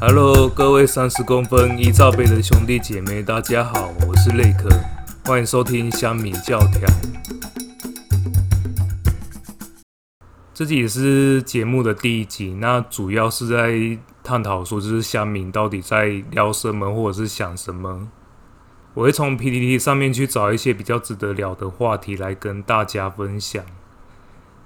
Hello，各位三十公分一罩杯的兄弟姐妹，大家好，我是雷克，欢迎收听香米教条。这集也是节目的第一集，那主要是在探讨说，就是香米到底在聊什么，或者是想什么。我会从 PPT 上面去找一些比较值得聊的话题来跟大家分享。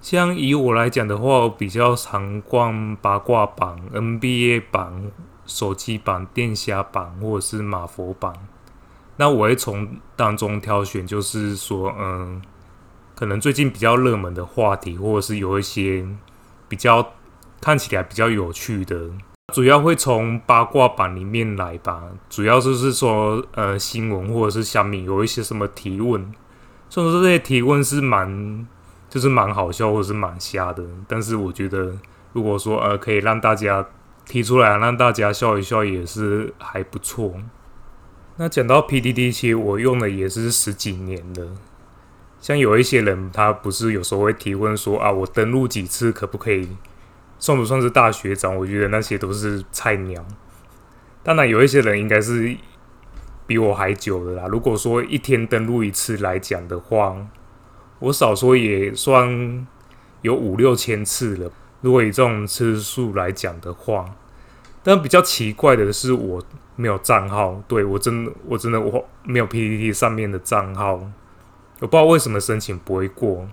像以我来讲的话，我比较常逛八卦榜、NBA 榜、手机榜、电虾榜或者是马佛榜。那我会从当中挑选，就是说，嗯。可能最近比较热门的话题，或者是有一些比较看起来比较有趣的，主要会从八卦版里面来吧。主要就是说，呃，新闻或者是下面有一些什么提问，所以说这些提问是蛮就是蛮好笑或者是蛮瞎的，但是我觉得如果说呃可以让大家提出来，让大家笑一笑，也是还不错。那讲到 PDD，其实我用的也是十几年了。像有一些人，他不是有时候会提问说啊，我登录几次可不可以，算不算是大学长？我觉得那些都是菜鸟。当然，有一些人应该是比我还久的啦。如果说一天登录一次来讲的话，我少说也算有五六千次了。如果以这种次数来讲的话，但比较奇怪的是，我没有账号。对我真的，我真的我没有 PPT 上面的账号。我不知道为什么申请不会过，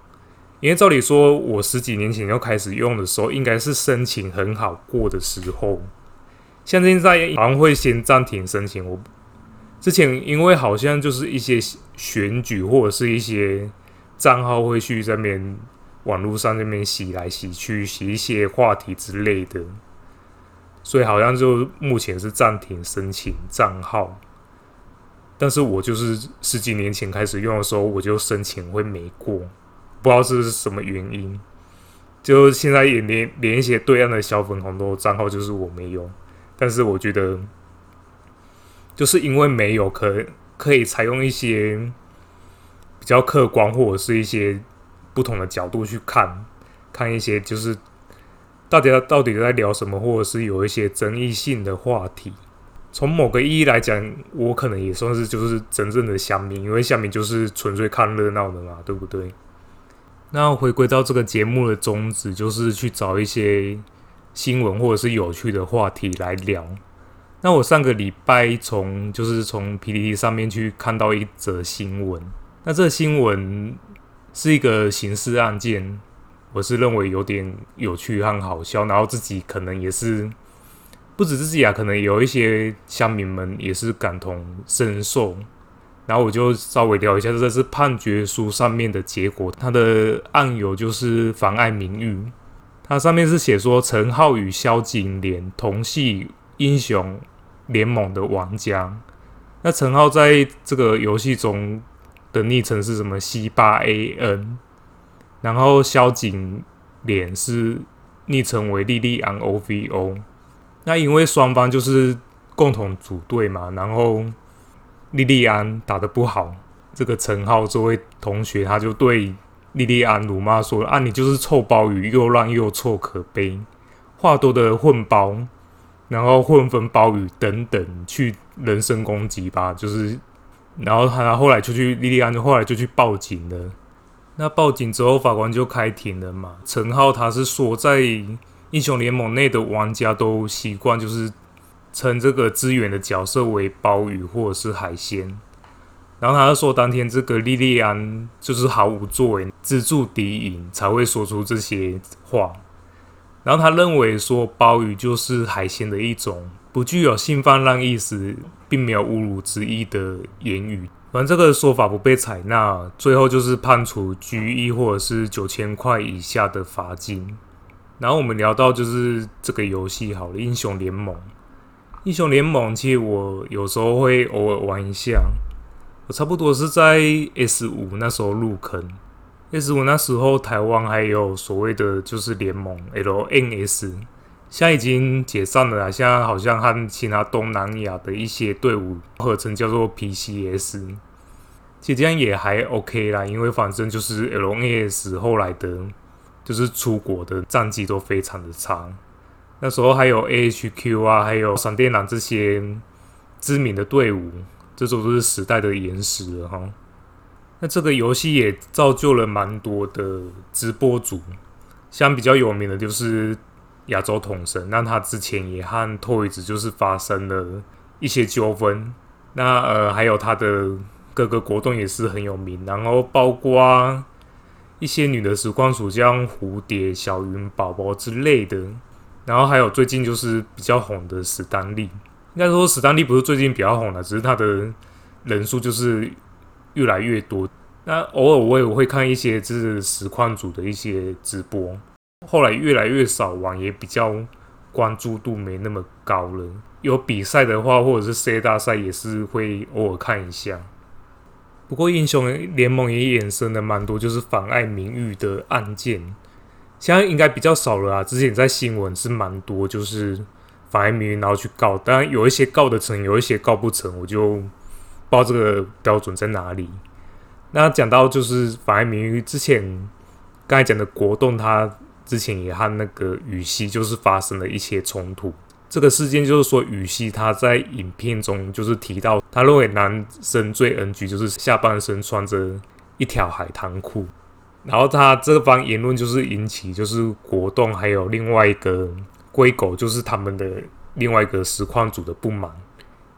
因为照理说，我十几年前要开始用的时候，应该是申请很好过的时候。像现在好像会先暂停申请。我之前因为好像就是一些选举或者是一些账号会去这边网络上这边洗来洗去，洗一些话题之类的，所以好像就目前是暂停申请账号。但是我就是十几年前开始用的时候，我就申请会没过，不知道是什么原因。就现在也连连一些对岸的小粉红的账号，就是我没有。但是我觉得，就是因为没有，可可以采用一些比较客观或者是一些不同的角度去看，看一些就是大家到底在聊什么，或者是有一些争议性的话题。从某个意义来讲，我可能也算是就是真正的乡民，因为乡民就是纯粹看热闹的嘛，对不对？那回归到这个节目的宗旨，就是去找一些新闻或者是有趣的话题来聊。那我上个礼拜从就是从 PPT 上面去看到一则新闻，那这新闻是一个刑事案件，我是认为有点有趣和好笑，然后自己可能也是。不止自己啊，可能有一些乡民们也是感同身受。然后我就稍微聊一下，这是判决书上面的结果。他的案由就是妨碍名誉。它上面是写说陈浩与萧景莲同系英雄联盟的玩家。那陈浩在这个游戏中的昵称是什么？C 八 A N。然后萧景莲是昵称为莉莉安 O V O。那因为双方就是共同组队嘛，然后莉莉安打得不好，这个陈浩这位同学他就对莉莉安辱骂说：“啊，你就是臭鲍鱼，又烂又臭，可悲，话多的混包，然后混分鲍鱼等等，去人身攻击吧。”就是，然后他后来就去莉莉安，后来就去报警了。那报警之后，法官就开庭了嘛。陈浩他是说在。英雄联盟内的玩家都习惯就是称这个支援的角色为鲍鱼或者是海鲜，然后他就说当天这个莉莉安就是毫无作为，自助敌营才会说出这些话，然后他认为说鲍鱼就是海鲜的一种，不具有性泛滥意思，并没有侮辱之意的言语，反正这个说法不被采纳，最后就是判处拘役或者是九千块以下的罚金。然后我们聊到就是这个游戏好了，英雄联盟。英雄联盟其实我有时候会偶尔玩一下。我差不多是在 S 五那时候入坑。S 五那时候台湾还有所谓的就是联盟 LNS，现在已经解散了啦。现在好像和其他东南亚的一些队伍合成叫做 PCS，其实这样也还 OK 啦，因为反正就是 LNS 后来的。就是出国的战绩都非常的差，那时候还有 AHQ 啊，还有闪电狼这些知名的队伍，这都是时代的延时了哈。那这个游戏也造就了蛮多的直播主，像比较有名的就是亚洲统神，那他之前也和 Toys 就是发生了一些纠纷。那呃，还有他的哥哥国栋也是很有名，然后包括一些女的实况主，像蝴蝶、小云宝宝之类的，然后还有最近就是比较红的史丹利，应该说史丹利不是最近比较红的，只是他的人数就是越来越多。那偶尔我也会看一些就是实况组的一些直播，后来越来越少玩，也比较关注度没那么高了。有比赛的话，或者是世界大赛，也是会偶尔看一下。不过英雄联盟也衍生了蛮多，就是妨碍名誉的案件，现在应该比较少了啊。之前在新闻是蛮多，就是妨碍名誉，然后去告，当然有一些告得成，有一些告不成，我就不知道这个标准在哪里。那讲到就是妨碍名誉，之前刚才讲的国栋，他之前也和那个羽西就是发生了一些冲突。这个事件就是说，羽西他在影片中就是提到，他认为男生最 NG 就是下半身穿着一条海滩裤，然后他这番言论就是引起就是国栋还有另外一个龟狗，就是他们的另外一个实况组的不满，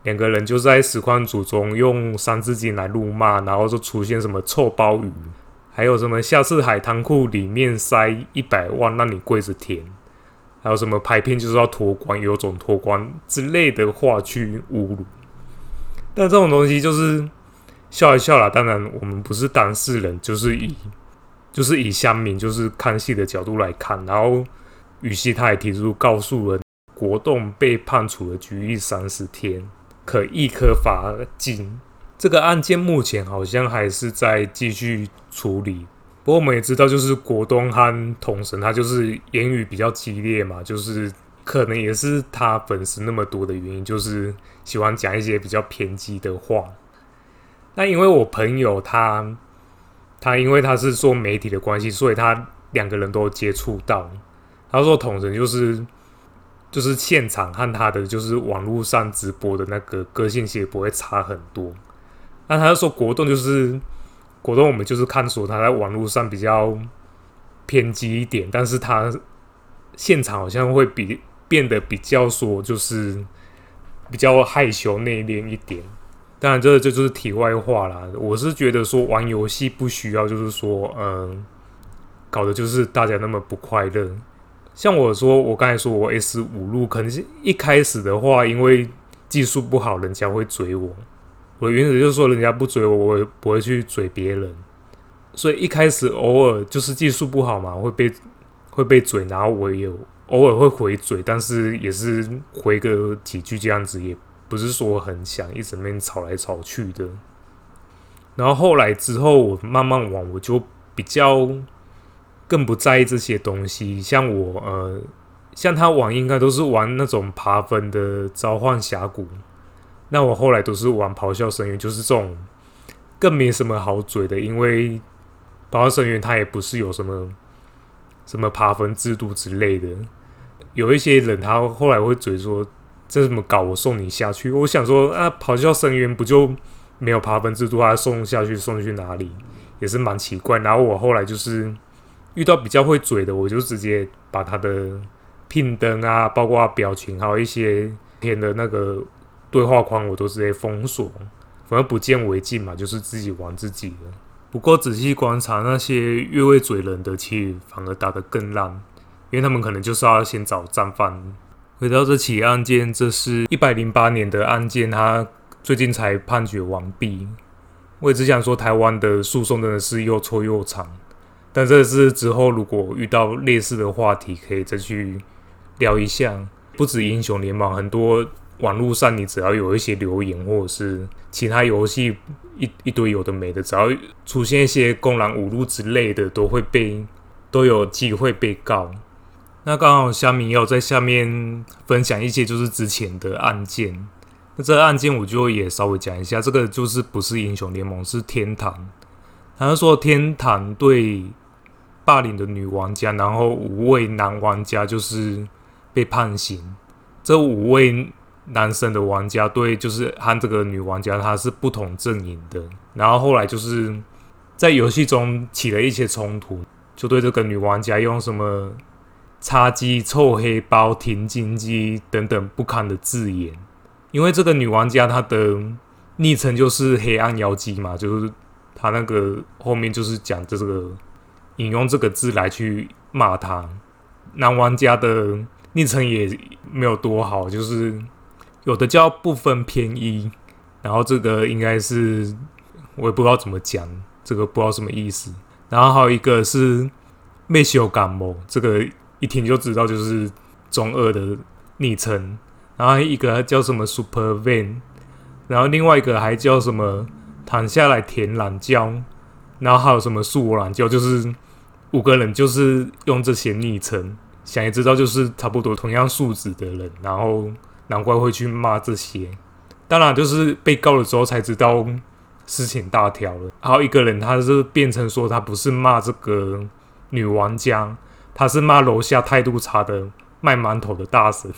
两个人就在实况组中用三字经来辱骂，然后就出现什么臭鲍鱼，还有什么下次海滩库里面塞一百万让你跪着舔。还有什么拍片就是要脱光，有种脱光之类的话去侮辱，但这种东西就是笑一笑啦。当然，我们不是当事人，就是以就是以乡民就是看戏的角度来看。然后，羽西他也提出告诉了国栋被判处了拘役三十天，可一颗罚金。这个案件目前好像还是在继续处理。不过我们也知道，就是国东和统神，他就是言语比较激烈嘛，就是可能也是他粉丝那么多的原因，就是喜欢讲一些比较偏激的话。那因为我朋友他，他因为他是做媒体的关系，所以他两个人都接触到。他说统神就是就是现场和他的就是网络上直播的那个个性其实不会差很多。那他就说国栋就是。国栋，我们就是看出他在网络上比较偏激一点，但是他现场好像会比变得比较说，就是比较害羞内敛一点。当然，这这就是题外话啦。我是觉得说玩游戏不需要，就是说，嗯，搞的就是大家那么不快乐。像我说，我刚才说我 S 五路，可能是一开始的话，因为技术不好，人家会追我。我原则就是说，人家不追我，我也不会去追别人。所以一开始偶尔就是技术不好嘛，会被会被追，然后我也有偶尔会回嘴，但是也是回个几句这样子，也不是说很想一直面吵来吵去的。然后后来之后，我慢慢玩，我就比较更不在意这些东西。像我呃，像他玩应该都是玩那种爬分的召唤峡谷。那我后来都是玩咆哮深渊，就是这种更没什么好嘴的，因为咆哮深渊它也不是有什么什么爬分制度之类的。有一些人他后来会嘴说这怎么搞，我送你下去。我想说啊，咆哮深渊不就没有爬分制度，他送下去送去哪里也是蛮奇怪。然后我后来就是遇到比较会嘴的，我就直接把他的聘灯啊，包括表情，还有一些填的那个。对话框我都直接封锁，反正不见为净嘛，就是自己玩自己的。不过仔细观察那些越位嘴人的，其实反而打得更烂，因为他们可能就是要先找战犯。回到这起案件，这是一百零八年的案件，他最近才判决完毕。我也只想说，台湾的诉讼真的是又臭又长，但这是之后如果遇到类似的话题，可以再去聊一下。不止英雄联盟，很多。网络上，你只要有一些留言，或者是其他游戏一一堆有的没的，只要出现一些公然侮辱之类的，都会被都有机会被告。那刚好虾米要在下面分享一些就是之前的案件。那这个案件我就也稍微讲一下，这个就是不是英雄联盟，是天堂。他说天堂对霸凌的女玩家，然后五位男玩家就是。被判刑。这五位男生的玩家对，就是和这个女玩家她是不同阵营的。然后后来就是在游戏中起了一些冲突，就对这个女玩家用什么“叉鸡”“臭黑包”“停金鸡”等等不堪的字眼。因为这个女玩家她的昵称就是“黑暗妖姬”嘛，就是她那个后面就是讲这个引用这个字来去骂她。男玩家的昵称也没有多好，就是有的叫“不分偏一”，然后这个应该是。我也不知道怎么讲，这个不知道什么意思。然后还有一个是“没修感冒”，这个一听就知道就是中二的昵称。然后一个叫什么 “Super Van”，然后另外一个还叫什么“躺下来舔懒觉”，然后还有什么“素懒觉”，就是五个人就是用这些昵称。想也知道就是差不多同样素质的人，然后难怪会去骂这些。当然就是被告了之后才知道。事情大条了，还有一个人，他是变成说他不是骂这个女玩家，他是骂楼下态度差的卖馒头的大婶，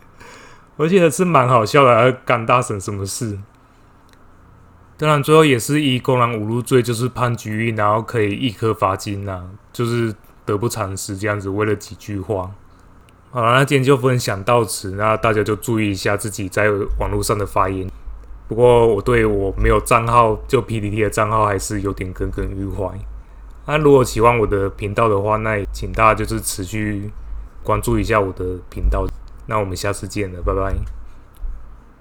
而且是蛮好笑的，干大婶什么事？当然最后也是以公然侮辱罪，就是判拘役，然后可以一颗罚金呐，就是得不偿失这样子，为了几句话。好了，那今天就分享到此，那大家就注意一下自己在网络上的发言。不过我对我没有账号就 PDD 的账号还是有点耿耿于怀。那如果喜欢我的频道的话，那也请大家就是持续关注一下我的频道。那我们下次见了，拜拜。